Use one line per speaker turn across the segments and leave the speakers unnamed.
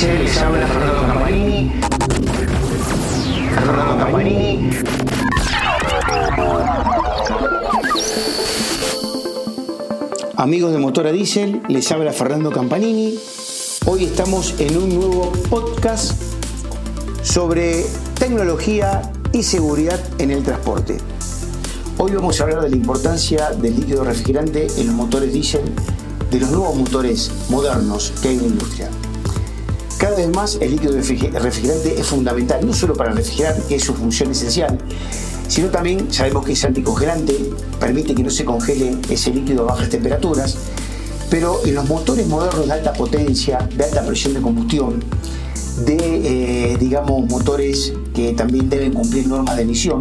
Les habla Fernando Campanini. Fernando Campanini. Amigos de Motora Diesel, les habla Fernando Campanini. Hoy estamos en un nuevo podcast sobre tecnología y seguridad en el transporte. Hoy vamos a hablar de la importancia del líquido refrigerante en los motores diésel, de los nuevos motores modernos que hay en la industria. Cada vez más el líquido refrigerante es fundamental, no solo para refrigerar, que es su función esencial, sino también sabemos que es anticongelante, permite que no se congele ese líquido a bajas temperaturas, pero en los motores modernos de alta potencia, de alta presión de combustión, de, eh, digamos, motores que también deben cumplir normas de emisión,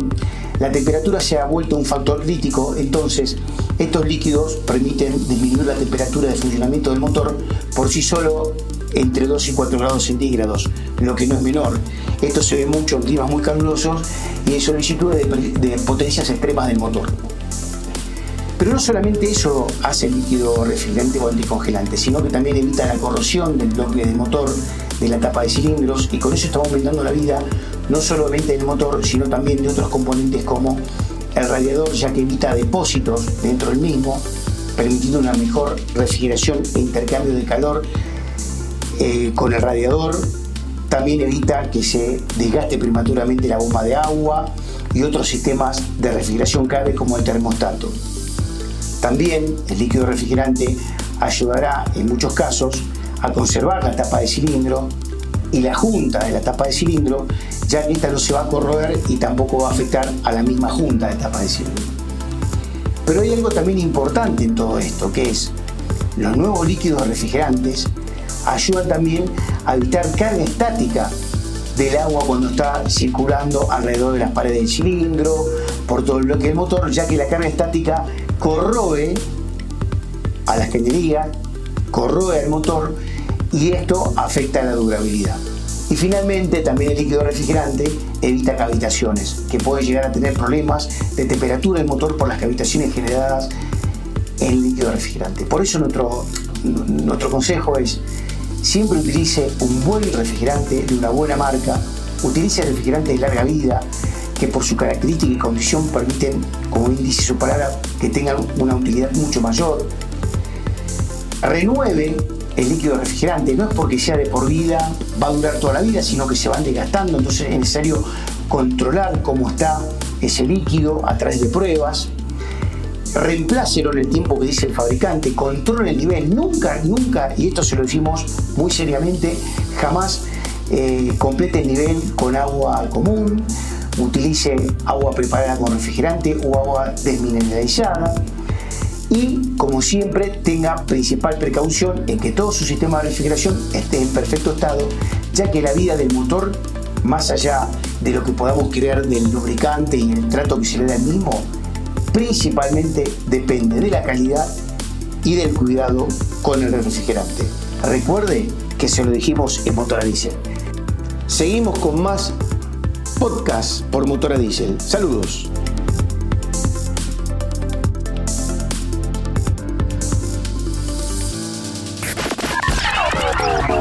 la temperatura se ha vuelto un factor crítico, entonces estos líquidos permiten disminuir la temperatura de funcionamiento del motor por sí solo entre 2 y 4 grados centígrados, lo que no es menor. Esto se ve mucho en climas muy calurosos y en solicitudes de, potencias extremas del motor. Pero no solamente eso hace líquido refrigerante o anticongelante, sino que también evita la corrosión del bloque del motor, de la tapa de cilindros y con eso estamos aumentando la vida no solamente del motor, sino también de otros componentes como el radiador, ya que evita depósitos dentro del mismo, permitiendo una mejor refrigeración e intercambio de calor eh, con el radiador. También evita que se desgaste prematuramente la bomba de agua y otros sistemas de refrigeración clave como el termostato. También el líquido refrigerante ayudará en muchos casos a conservar la tapa de cilindro y la junta de la tapa de cilindro, ya que esta no se va a corroer y tampoco va a afectar a la misma junta de tapa de cilindro. Pero hay algo también importante en todo esto, que es los nuevos líquidos refrigerantes ayudan también a evitar carga estática del agua cuando está circulando alrededor de las paredes del cilindro, por todo el bloque del motor, ya que la carga estática corroe a las cañerías, corroe al motor y esto afecta la durabilidad. Y finalmente también el líquido refrigerante evita cavitaciones, que puede llegar a tener problemas de temperatura del motor por las cavitaciones generadas en líquido refrigerante. Por eso nuestro, nuestro consejo es siempre utilice un buen refrigerante de una buena marca, utilice refrigerantes de larga vida que por su característica y condición permiten, como índice su que tengan una utilidad mucho mayor. Renueve el líquido refrigerante, no es porque sea de por vida, va a durar toda la vida, sino que se van desgastando, entonces es necesario controlar cómo está ese líquido a través de pruebas. Reemplácelo en el tiempo que dice el fabricante, controle el nivel, nunca, nunca, y esto se lo decimos muy seriamente, jamás eh, complete el nivel con agua común, utilice agua preparada con refrigerante o agua desmineralizada y como siempre tenga principal precaución en que todo su sistema de refrigeración esté en perfecto estado, ya que la vida del motor, más allá de lo que podamos creer del lubricante y el trato que se le da al mismo, principalmente depende de la calidad y del cuidado con el refrigerante. Recuerde que se lo dijimos en Motora Diesel. Seguimos con más podcast por Motora Diesel. Saludos.